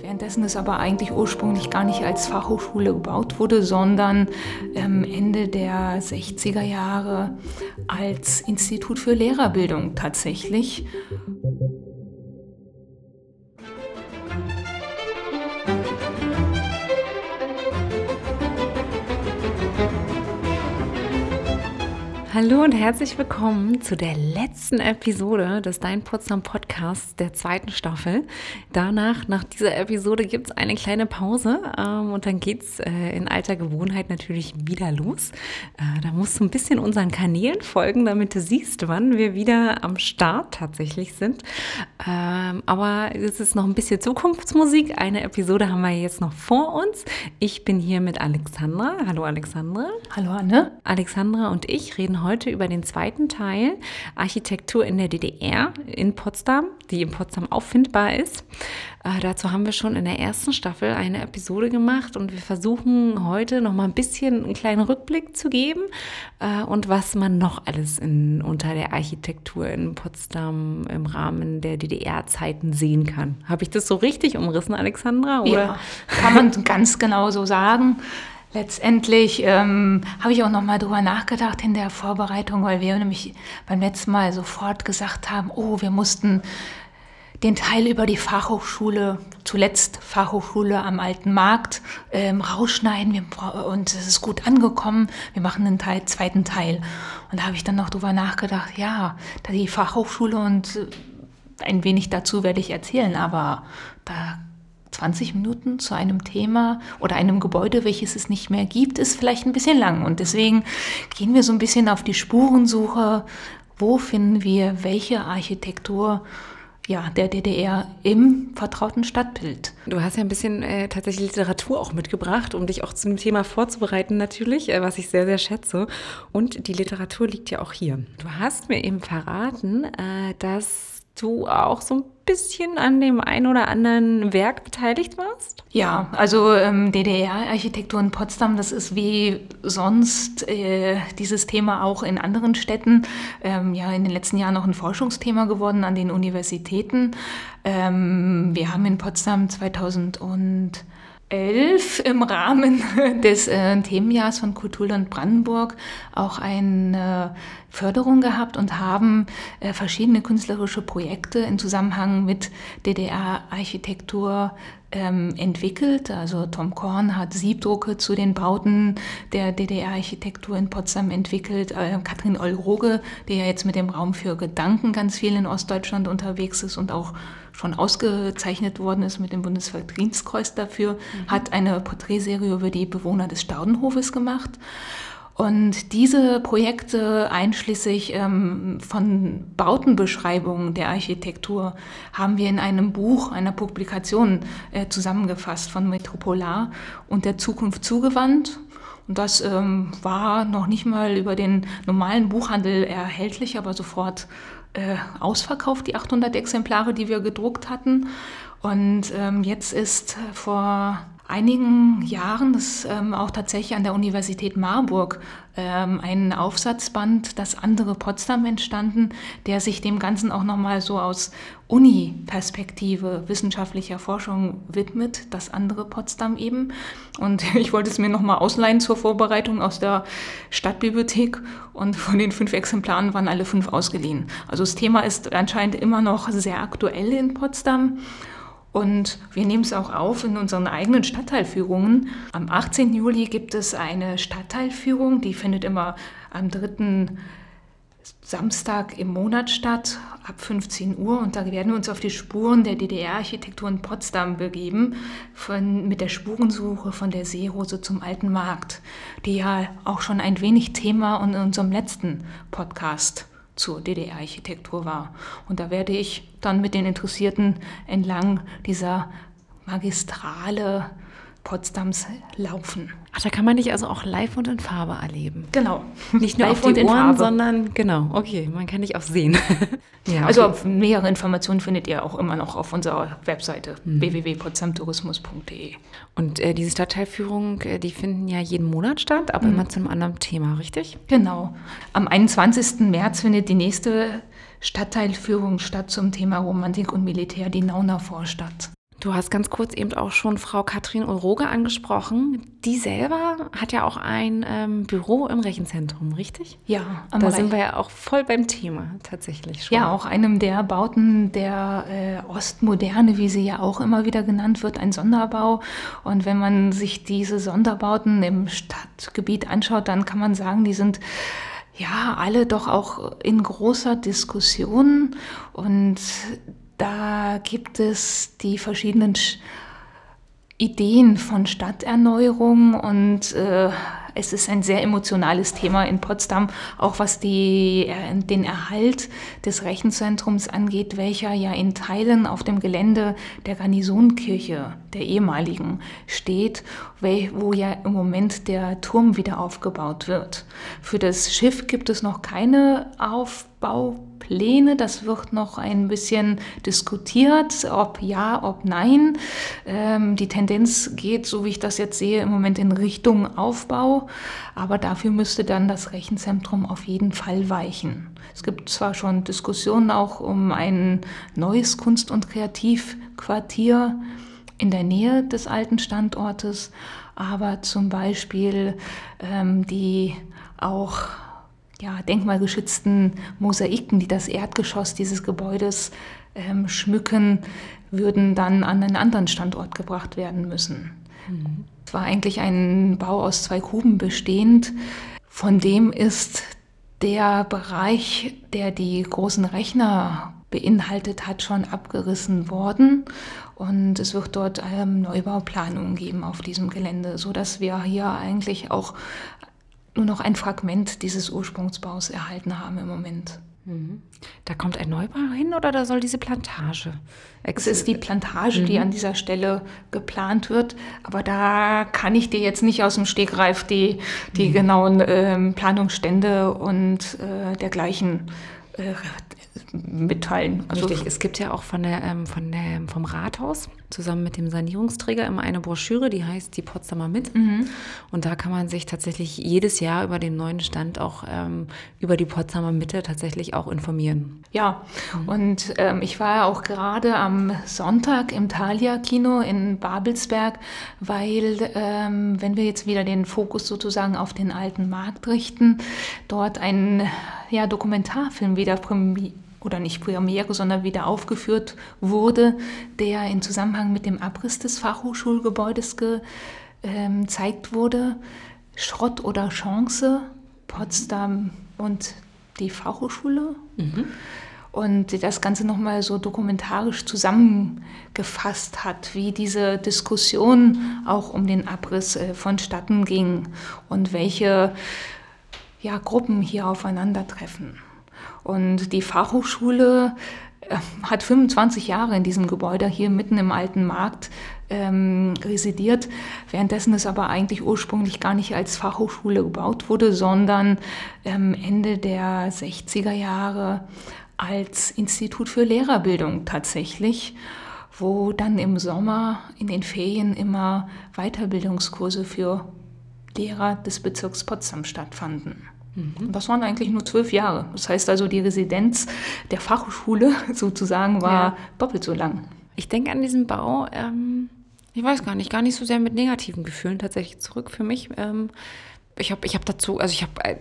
Währenddessen es aber eigentlich ursprünglich gar nicht als Fachhochschule gebaut wurde, sondern ähm, Ende der 60er Jahre als Institut für Lehrerbildung tatsächlich. Hallo und herzlich willkommen zu der letzten Episode des Dein Potsdam Podcasts der zweiten Staffel. Danach, nach dieser Episode, gibt es eine kleine Pause ähm, und dann geht es äh, in alter Gewohnheit natürlich wieder los. Äh, da musst du ein bisschen unseren Kanälen folgen, damit du siehst, wann wir wieder am Start tatsächlich sind. Ähm, aber es ist noch ein bisschen Zukunftsmusik. Eine Episode haben wir jetzt noch vor uns. Ich bin hier mit Alexandra. Hallo Alexandra. Hallo Anne. Alexandra und ich reden heute über den zweiten Teil Architektur in der DDR in Potsdam, die in Potsdam auffindbar ist. Äh, dazu haben wir schon in der ersten Staffel eine Episode gemacht und wir versuchen heute noch mal ein bisschen einen kleinen Rückblick zu geben äh, und was man noch alles in, unter der Architektur in Potsdam im Rahmen der DDR-Zeiten sehen kann. Habe ich das so richtig umrissen, Alexandra? Oder? Ja, kann man ganz genau so sagen. Letztendlich ähm, habe ich auch noch mal drüber nachgedacht in der Vorbereitung, weil wir nämlich beim letzten Mal sofort gesagt haben, oh, wir mussten den Teil über die Fachhochschule, zuletzt Fachhochschule am Alten Markt, ähm, rausschneiden wir, und es ist gut angekommen. Wir machen einen Teil, zweiten Teil. Und da habe ich dann noch drüber nachgedacht, ja, die Fachhochschule und ein wenig dazu werde ich erzählen, aber da 20 Minuten zu einem Thema oder einem Gebäude, welches es nicht mehr gibt, ist vielleicht ein bisschen lang. Und deswegen gehen wir so ein bisschen auf die Spurensuche. Wo finden wir welche Architektur ja, der DDR im vertrauten Stadtbild. Du hast ja ein bisschen äh, tatsächlich Literatur auch mitgebracht, um dich auch zum Thema vorzubereiten natürlich, äh, was ich sehr, sehr schätze. Und die Literatur liegt ja auch hier. Du hast mir eben verraten, äh, dass du auch so ein bisschen an dem ein oder anderen Werk beteiligt warst? Ja, also ähm, DDR-Architektur in Potsdam, das ist wie sonst äh, dieses Thema auch in anderen Städten ähm, ja in den letzten Jahren noch ein Forschungsthema geworden an den Universitäten. Ähm, wir haben in Potsdam 2000 und 2011 im Rahmen des äh, Themenjahrs von Kulturland Brandenburg auch eine Förderung gehabt und haben äh, verschiedene künstlerische Projekte in Zusammenhang mit DDR-Architektur ähm, entwickelt. Also Tom Korn hat Siebdrucke zu den Bauten der DDR-Architektur in Potsdam entwickelt. Äh, Katrin Olroge, die ja jetzt mit dem Raum für Gedanken ganz viel in Ostdeutschland unterwegs ist und auch schon ausgezeichnet worden ist mit dem Bundesverdienstkreuz dafür, mhm. hat eine Porträtserie über die Bewohner des Staudenhofes gemacht. Und diese Projekte einschließlich ähm, von Bautenbeschreibungen der Architektur haben wir in einem Buch, einer Publikation äh, zusammengefasst von Metropolar und der Zukunft zugewandt. Und das ähm, war noch nicht mal über den normalen Buchhandel erhältlich, aber sofort äh, ausverkauft, die 800 Exemplare, die wir gedruckt hatten. Und ähm, jetzt ist vor einigen Jahren, das ähm, auch tatsächlich an der Universität Marburg, ähm, ein Aufsatzband, das andere Potsdam entstanden, der sich dem Ganzen auch nochmal so aus Uni-Perspektive wissenschaftlicher Forschung widmet, das andere Potsdam eben. Und ich wollte es mir nochmal ausleihen zur Vorbereitung aus der Stadtbibliothek und von den fünf Exemplaren waren alle fünf ausgeliehen. Also das Thema ist anscheinend immer noch sehr aktuell in Potsdam. Und wir nehmen es auch auf in unseren eigenen Stadtteilführungen. Am 18. Juli gibt es eine Stadtteilführung, die findet immer am dritten Samstag im Monat statt, ab 15 Uhr. Und da werden wir uns auf die Spuren der DDR-Architektur in Potsdam begeben, von, mit der Spurensuche von der Seerose zum Alten Markt, die ja auch schon ein wenig Thema in unserem letzten Podcast zur DDR-Architektur war. Und da werde ich dann mit den Interessierten entlang dieser Magistrale Potsdams laufen. Ach, da kann man dich also auch live und in Farbe erleben. Genau. Nicht nur live auf die Ohren, Farbe. sondern genau. Okay, man kann dich auch sehen. ja, also okay. mehrere Informationen findet ihr auch immer noch auf unserer Webseite mhm. www.potsdamtourismus.de. Und äh, diese Stadtteilführung, äh, die finden ja jeden Monat statt, aber mhm. immer zu einem anderen Thema, richtig? Genau. Am 21. März findet die nächste Stadtteilführung statt zum Thema Romantik und Militär, die Nauner Vorstadt. Du hast ganz kurz eben auch schon Frau Katrin Ulroge angesprochen. Die selber hat ja auch ein ähm, Büro im Rechenzentrum, richtig? Ja, da sind wir ja auch voll beim Thema tatsächlich schon. Ja, auch einem der Bauten der äh, Ostmoderne, wie sie ja auch immer wieder genannt wird, ein Sonderbau. Und wenn man sich diese Sonderbauten im Stadtgebiet anschaut, dann kann man sagen, die sind ja alle doch auch in großer Diskussion und da gibt es die verschiedenen Ideen von Stadterneuerung und äh, es ist ein sehr emotionales Thema in Potsdam, auch was die, äh, den Erhalt des Rechenzentrums angeht, welcher ja in Teilen auf dem Gelände der Garnisonkirche, der ehemaligen, steht, wo ja im Moment der Turm wieder aufgebaut wird. Für das Schiff gibt es noch keine Aufbaupläne. Das wird noch ein bisschen diskutiert, ob ja, ob nein. Ähm, die Tendenz geht, so wie ich das jetzt sehe, im Moment in Richtung Aufbau. Aber dafür müsste dann das Rechenzentrum auf jeden Fall weichen. Es gibt zwar schon Diskussionen auch um ein neues Kunst- und Kreativquartier in der Nähe des alten Standortes, aber zum Beispiel ähm, die auch ja, denkmalgeschützten Mosaiken, die das Erdgeschoss dieses Gebäudes ähm, schmücken, würden dann an einen anderen Standort gebracht werden müssen. Mhm war eigentlich ein Bau aus zwei Kuben bestehend. Von dem ist der Bereich, der die großen Rechner beinhaltet hat, schon abgerissen worden. Und es wird dort ähm, Neubauplanungen geben auf diesem Gelände, sodass wir hier eigentlich auch nur noch ein Fragment dieses Ursprungsbaus erhalten haben im Moment. Da kommt ein Neubau hin oder da soll diese Plantage? Es ist die Plantage, mhm. die an dieser Stelle geplant wird, aber da kann ich dir jetzt nicht aus dem Stegreif die, die mhm. genauen äh, Planungsstände und äh, dergleichen äh, mitteilen. Also Richtig, es gibt ja auch von der, ähm, von der, vom Rathaus zusammen mit dem Sanierungsträger immer eine Broschüre, die heißt die Potsdamer mit. Mhm. Und da kann man sich tatsächlich jedes Jahr über den neuen Stand auch ähm, über die Potsdamer Mitte tatsächlich auch informieren. Ja, mhm. und ähm, ich war ja auch gerade am Sonntag im Thalia-Kino in Babelsberg, weil ähm, wenn wir jetzt wieder den Fokus sozusagen auf den alten Markt richten, dort ein ja, Dokumentarfilm wieder oder nicht Premiere, sondern wieder aufgeführt wurde, der in Zusammenhang mit dem Abriss des Fachhochschulgebäudes gezeigt ähm, wurde. Schrott oder Chance, Potsdam und die Fachhochschule. Mhm. Und das Ganze nochmal so dokumentarisch zusammengefasst hat, wie diese Diskussion auch um den Abriss äh, vonstatten ging und welche ja, Gruppen hier aufeinandertreffen. Und die Fachhochschule äh, hat 25 Jahre in diesem Gebäude hier mitten im alten Markt ähm, residiert, währenddessen es aber eigentlich ursprünglich gar nicht als Fachhochschule gebaut wurde, sondern ähm, Ende der 60er Jahre als Institut für Lehrerbildung tatsächlich, wo dann im Sommer in den Ferien immer Weiterbildungskurse für Lehrer des Bezirks Potsdam stattfanden. Mhm. Das waren eigentlich nur zwölf Jahre. Das heißt also, die Residenz der Fachhochschule sozusagen war ja. doppelt so lang. Ich denke an diesen Bau, ähm, ich weiß gar nicht, gar nicht so sehr mit negativen Gefühlen tatsächlich zurück für mich. Ähm, ich habe ich hab dazu, also ich habe, äh,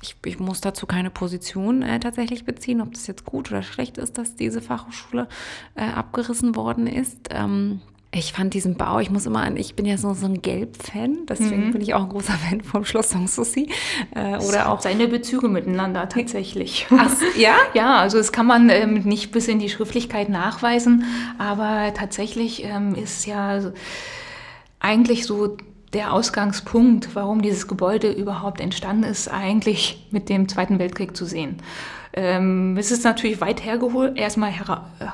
ich, ich, muss dazu keine Position äh, tatsächlich beziehen, ob das jetzt gut oder schlecht ist, dass diese Fachhochschule äh, abgerissen worden ist. Ähm, ich fand diesen Bau, ich muss immer an, ich bin ja so, so ein Gelb-Fan, deswegen mhm. bin ich auch ein großer Fan vom Schloss Sanssouci. Äh, oder auch seine Bezüge miteinander tatsächlich. Ach, ja? Ja, also das kann man ähm, nicht bis in die Schriftlichkeit nachweisen, aber tatsächlich ähm, ist ja eigentlich so der Ausgangspunkt, warum dieses Gebäude überhaupt entstanden ist, eigentlich mit dem Zweiten Weltkrieg zu sehen. Ähm, es ist natürlich weit hergeholt, erstmal äh,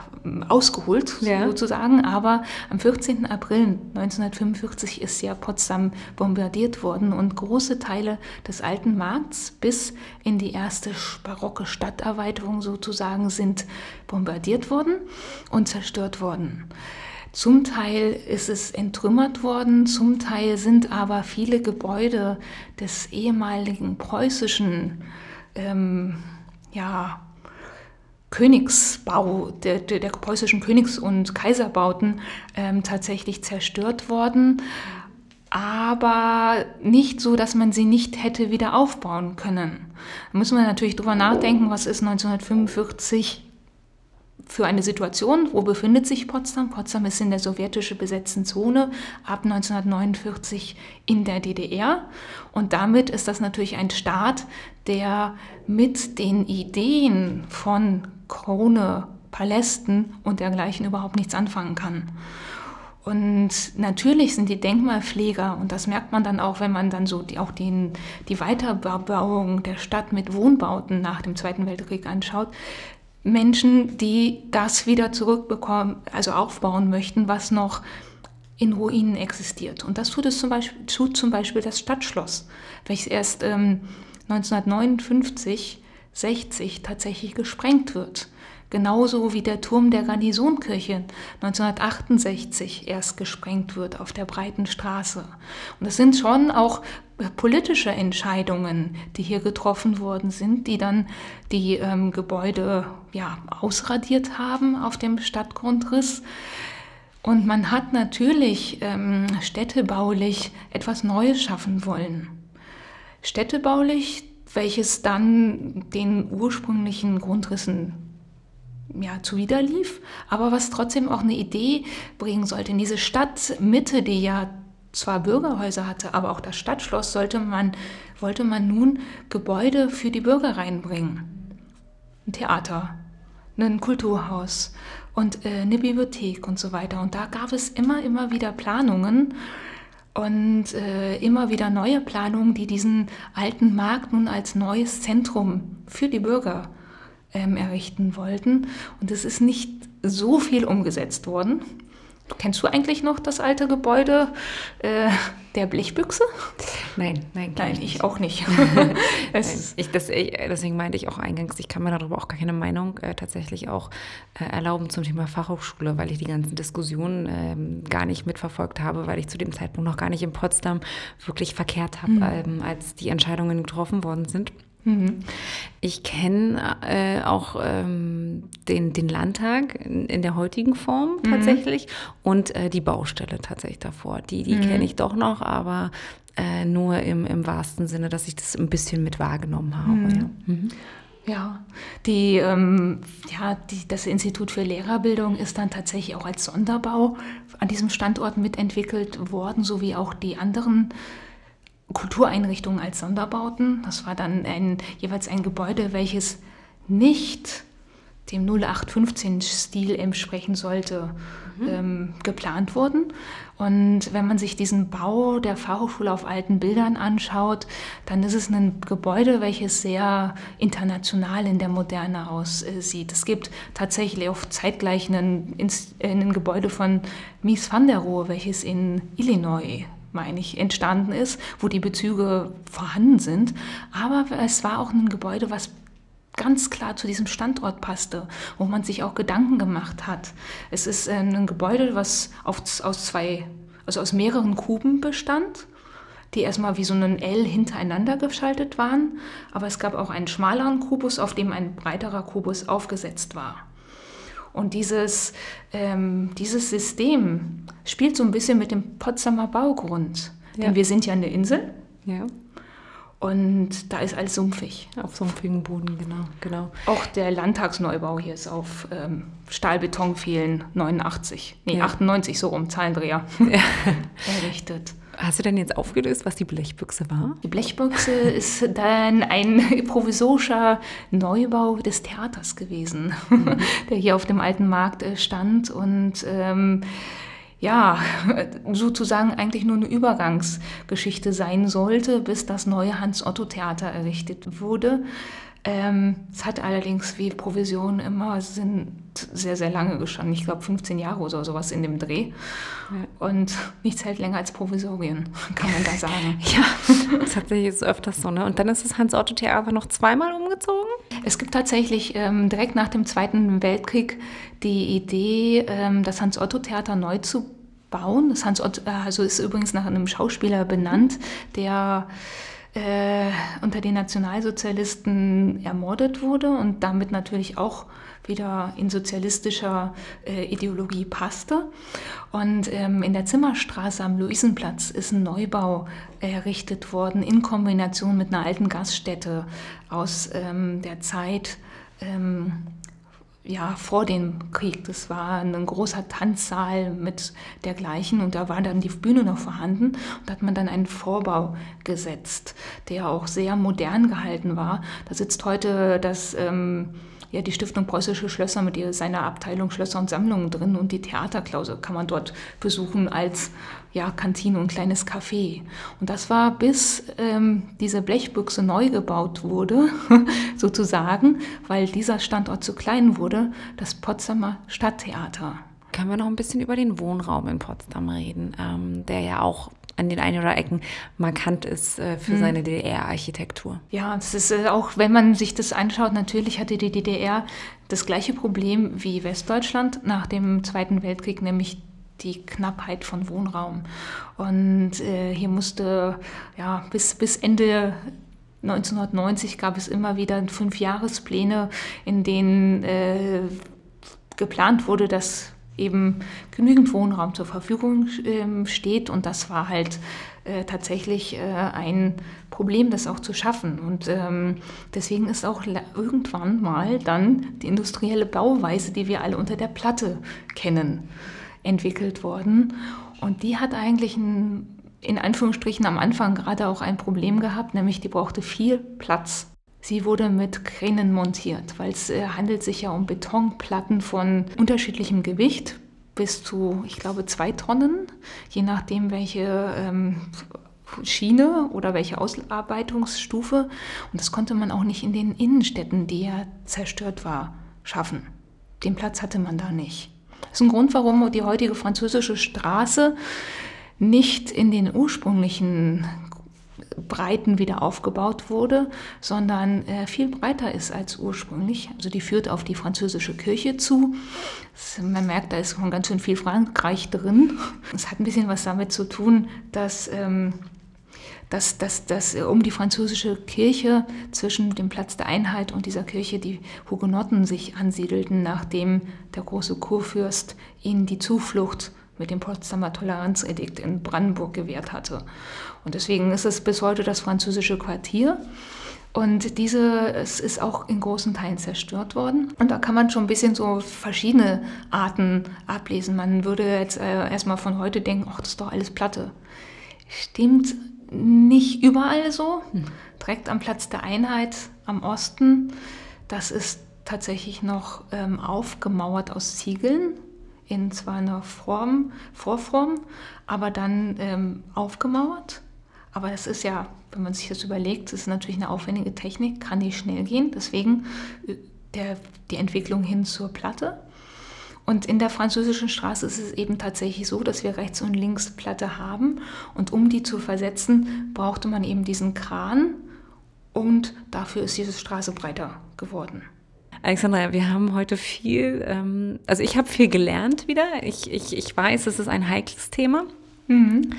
ausgeholt ja. sozusagen, aber am 14. April 1945 ist ja Potsdam bombardiert worden und große Teile des alten Markts bis in die erste barocke Stadterweiterung sozusagen sind bombardiert worden und zerstört worden. Zum Teil ist es entrümmert worden, zum Teil sind aber viele Gebäude des ehemaligen preußischen ähm, ja, Königsbau, der, der, der, preußischen Königs- und Kaiserbauten ähm, tatsächlich zerstört worden, aber nicht so, dass man sie nicht hätte wieder aufbauen können. Da müssen wir natürlich drüber nachdenken, was ist 1945 für eine Situation, wo befindet sich Potsdam? Potsdam ist in der sowjetisch besetzten Zone ab 1949 in der DDR und damit ist das natürlich ein Staat, der mit den Ideen von Krone, Palästen und dergleichen überhaupt nichts anfangen kann. Und natürlich sind die Denkmalpfleger, und das merkt man dann auch, wenn man dann so die, auch den, die Weiterbauung der Stadt mit Wohnbauten nach dem Zweiten Weltkrieg anschaut, Menschen, die das wieder zurückbekommen, also aufbauen möchten, was noch in Ruinen existiert. Und das tut es zum Beispiel, tut zum Beispiel das Stadtschloss, welches erst ähm, 1959, 60 tatsächlich gesprengt wird. Genauso wie der Turm der Garnisonkirche 1968 erst gesprengt wird auf der breiten Straße. Und es sind schon auch politische Entscheidungen, die hier getroffen worden sind, die dann die ähm, Gebäude ja, ausradiert haben auf dem Stadtgrundriss. Und man hat natürlich ähm, städtebaulich etwas Neues schaffen wollen. Städtebaulich, welches dann den ursprünglichen Grundrissen ja, zuwiderlief, aber was trotzdem auch eine Idee bringen sollte. In diese Stadtmitte, die ja zwar Bürgerhäuser hatte, aber auch das Stadtschloss sollte man, wollte man nun Gebäude für die Bürger reinbringen. Ein Theater, ein Kulturhaus und äh, eine Bibliothek und so weiter. Und da gab es immer, immer wieder Planungen und äh, immer wieder neue Planungen, die diesen alten Markt nun als neues Zentrum für die Bürger ähm, errichten wollten. Und es ist nicht so viel umgesetzt worden. Kennst du eigentlich noch das alte Gebäude äh, der Blechbüchse? Nein, nein, nein, ich, nicht. auch nicht. ich, das, ich, deswegen meinte ich auch eingangs, ich kann mir darüber auch gar keine Meinung äh, tatsächlich auch äh, erlauben zum Thema Fachhochschule, weil ich die ganzen Diskussionen äh, gar nicht mitverfolgt habe, weil ich zu dem Zeitpunkt noch gar nicht in Potsdam wirklich verkehrt habe, mhm. ähm, als die Entscheidungen getroffen worden sind. Mhm. Ich kenne äh, auch ähm, den, den Landtag in, in, der heutigen Form mhm. tatsächlich mhm. und äh, die Baustelle tatsächlich davor. Die, die mhm. kenne ich doch noch, aber äh, nur im, im wahrsten Sinne, dass ich das ein bisschen mit wahrgenommen habe. Mhm. Ja. Mhm. Ja, die, ähm, ja die, das Institut für Lehrerbildung ist dann tatsächlich auch als Sonderbau an diesem Standort mitentwickelt worden, sowie auch die anderen Kultureinrichtungen als Sonderbauten. Das war dann ein, jeweils ein Gebäude, welches nicht dem 0815-Stil entsprechen sollte, mhm. ähm, geplant wurden. Und wenn man sich diesen Bau der Fachhochschule auf alten Bildern anschaut, dann ist es ein Gebäude, welches sehr international in der Moderne aussieht. Es gibt tatsächlich auch zeitgleich ein, ein Gebäude von Mies van der Rohe, welches in Illinois meine ich, entstanden ist, wo die Bezüge vorhanden sind. Aber es war auch ein Gebäude, was ganz klar zu diesem Standort passte, wo man sich auch Gedanken gemacht hat. Es ist ein Gebäude, was aus zwei, also aus mehreren Kuben bestand, die erstmal wie so ein L hintereinander geschaltet waren, aber es gab auch einen schmaleren Kubus, auf dem ein breiterer Kubus aufgesetzt war. Und dieses, ähm, dieses System spielt so ein bisschen mit dem Potsdamer Baugrund. Ja. Denn wir sind ja eine Insel. Ja. Und da ist alles sumpfig. Auf sumpfigen Boden, genau, genau. Auch der Landtagsneubau hier ist auf ähm, Stahlbeton fehlen 89, nee, ja. 98 so rum, Zahlendreher, errichtet. Hast du denn jetzt aufgelöst, was die Blechbüchse war? Die Blechbüchse ist dann ein provisorischer Neubau des Theaters gewesen, mhm. der hier auf dem alten Markt äh, stand und ähm, ja, sozusagen eigentlich nur eine Übergangsgeschichte sein sollte, bis das neue Hans-Otto-Theater errichtet wurde. Ähm, es hat allerdings wie Provisionen immer sind sehr, sehr lange gestanden. Ich glaube 15 Jahre oder sowas in dem Dreh. Ja. Und nichts hält länger als Provisorien, kann man da sagen. ja, tatsächlich ist es öfters so. Ne? Und dann ist das Hans-Otto-Theater noch zweimal umgezogen? Es gibt tatsächlich ähm, direkt nach dem Zweiten Weltkrieg die Idee, ähm, das Hans-Otto-Theater neu zu bauen. Das Hans Otto, also ist übrigens nach einem Schauspieler benannt, der äh, unter den Nationalsozialisten ermordet wurde und damit natürlich auch wieder in sozialistischer äh, Ideologie passte. Und ähm, in der Zimmerstraße am Luisenplatz ist ein Neubau errichtet worden in Kombination mit einer alten Gaststätte aus ähm, der Zeit ähm, ja, vor dem Krieg. Das war ein großer Tanzsaal mit dergleichen und da war dann die Bühne noch vorhanden und da hat man dann einen Vorbau gesetzt, der auch sehr modern gehalten war. Da sitzt heute das ähm, ja, die Stiftung Preußische Schlösser mit ihrer, seiner Abteilung Schlösser und Sammlungen drin und die Theaterklause kann man dort besuchen als ja, Kantine und kleines Café. Und das war bis ähm, diese Blechbüchse neu gebaut wurde, sozusagen, weil dieser Standort zu klein wurde, das Potsdamer Stadttheater. Können wir noch ein bisschen über den Wohnraum in Potsdam reden, ähm, der ja auch an den ein oder Ecken markant ist äh, für hm. seine DDR-Architektur. Ja, es ist äh, auch, wenn man sich das anschaut, natürlich hatte die DDR das gleiche Problem wie Westdeutschland nach dem Zweiten Weltkrieg, nämlich die Knappheit von Wohnraum. Und äh, hier musste ja bis, bis Ende 1990 gab es immer wieder Fünfjahrespläne, in denen äh, geplant wurde, dass eben genügend Wohnraum zur Verfügung äh, steht. Und das war halt äh, tatsächlich äh, ein Problem, das auch zu schaffen. Und ähm, deswegen ist auch irgendwann mal dann die industrielle Bauweise, die wir alle unter der Platte kennen, entwickelt worden. Und die hat eigentlich ein, in Anführungsstrichen am Anfang gerade auch ein Problem gehabt, nämlich die brauchte viel Platz. Sie wurde mit Kränen montiert, weil es äh, handelt sich ja um Betonplatten von unterschiedlichem Gewicht bis zu, ich glaube, zwei Tonnen, je nachdem, welche ähm, Schiene oder welche Ausarbeitungsstufe. Und das konnte man auch nicht in den Innenstädten, die ja zerstört war, schaffen. Den Platz hatte man da nicht. Das ist ein Grund, warum die heutige französische Straße nicht in den ursprünglichen Breiten wieder aufgebaut wurde, sondern äh, viel breiter ist als ursprünglich. Also die führt auf die französische Kirche zu. Man merkt, da ist schon ganz schön viel Frankreich drin. Es hat ein bisschen was damit zu tun, dass, ähm, dass, dass, dass um die französische Kirche zwischen dem Platz der Einheit und dieser Kirche die Hugenotten sich ansiedelten, nachdem der große Kurfürst ihnen die Zuflucht mit dem Potsdamer Toleranzedikt in Brandenburg gewährt hatte. Und deswegen ist es bis heute das französische Quartier. Und diese es ist auch in großen Teilen zerstört worden. Und da kann man schon ein bisschen so verschiedene Arten ablesen. Man würde jetzt äh, erstmal von heute denken, ach, das ist doch alles Platte. Stimmt nicht überall so. Hm. Direkt am Platz der Einheit am Osten, das ist tatsächlich noch ähm, aufgemauert aus Ziegeln in zwar einer Form, Vorform, aber dann ähm, aufgemauert. Aber das ist ja, wenn man sich das überlegt, das ist natürlich eine aufwendige Technik, kann nicht schnell gehen. Deswegen äh, der, die Entwicklung hin zur Platte. Und in der französischen Straße ist es eben tatsächlich so, dass wir rechts und links Platte haben. Und um die zu versetzen, brauchte man eben diesen Kran. Und dafür ist diese Straße breiter geworden. Alexandra, wir haben heute viel, ähm, also ich habe viel gelernt wieder. Ich, ich, ich weiß, es ist ein heikles Thema. Mhm.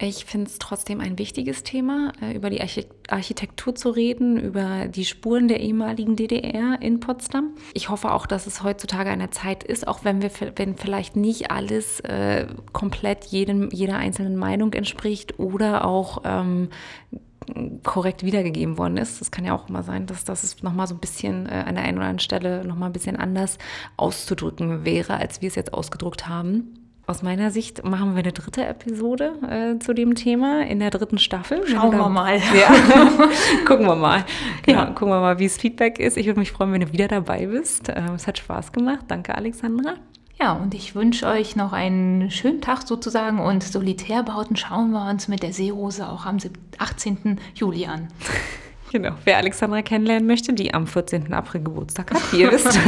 Ich finde es trotzdem ein wichtiges Thema, äh, über die Architektur zu reden, über die Spuren der ehemaligen DDR in Potsdam. Ich hoffe auch, dass es heutzutage eine Zeit ist, auch wenn wir wenn vielleicht nicht alles äh, komplett jedem, jeder einzelnen Meinung entspricht oder auch ähm, korrekt wiedergegeben worden ist. Das kann ja auch immer sein, dass das nochmal so ein bisschen äh, an der einen oder anderen Stelle nochmal ein bisschen anders auszudrücken wäre, als wir es jetzt ausgedruckt haben. Aus meiner Sicht machen wir eine dritte Episode äh, zu dem Thema in der dritten Staffel. Schauen wir mal. Ja. gucken wir mal. Genau, ja. gucken wir mal, wie es Feedback ist. Ich würde mich freuen, wenn du wieder dabei bist. Äh, es hat Spaß gemacht. Danke, Alexandra. Ja, und ich wünsche euch noch einen schönen Tag sozusagen und Solitärbauten schauen wir uns mit der Seerose auch am 18. Juli an. Genau. Wer Alexandra kennenlernen möchte, die am 14. April Geburtstag hat, wie ihr wisst.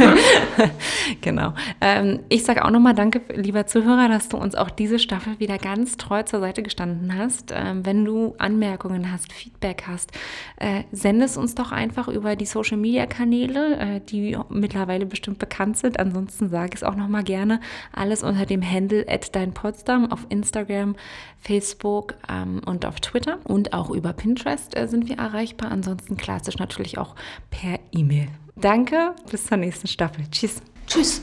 genau. Ähm, ich sage auch nochmal Danke, lieber Zuhörer, dass du uns auch diese Staffel wieder ganz treu zur Seite gestanden hast. Ähm, wenn du Anmerkungen hast, Feedback hast, äh, sende es uns doch einfach über die Social Media Kanäle, äh, die mittlerweile bestimmt bekannt sind. Ansonsten sage ich es auch nochmal gerne. Alles unter dem Handle at dein Potsdam auf Instagram, Facebook ähm, und auf Twitter. Und auch über Pinterest äh, sind wir erreichbar. Ansonsten klassisch natürlich auch per E-Mail. Danke, bis zur nächsten Staffel. Tschüss. Tschüss.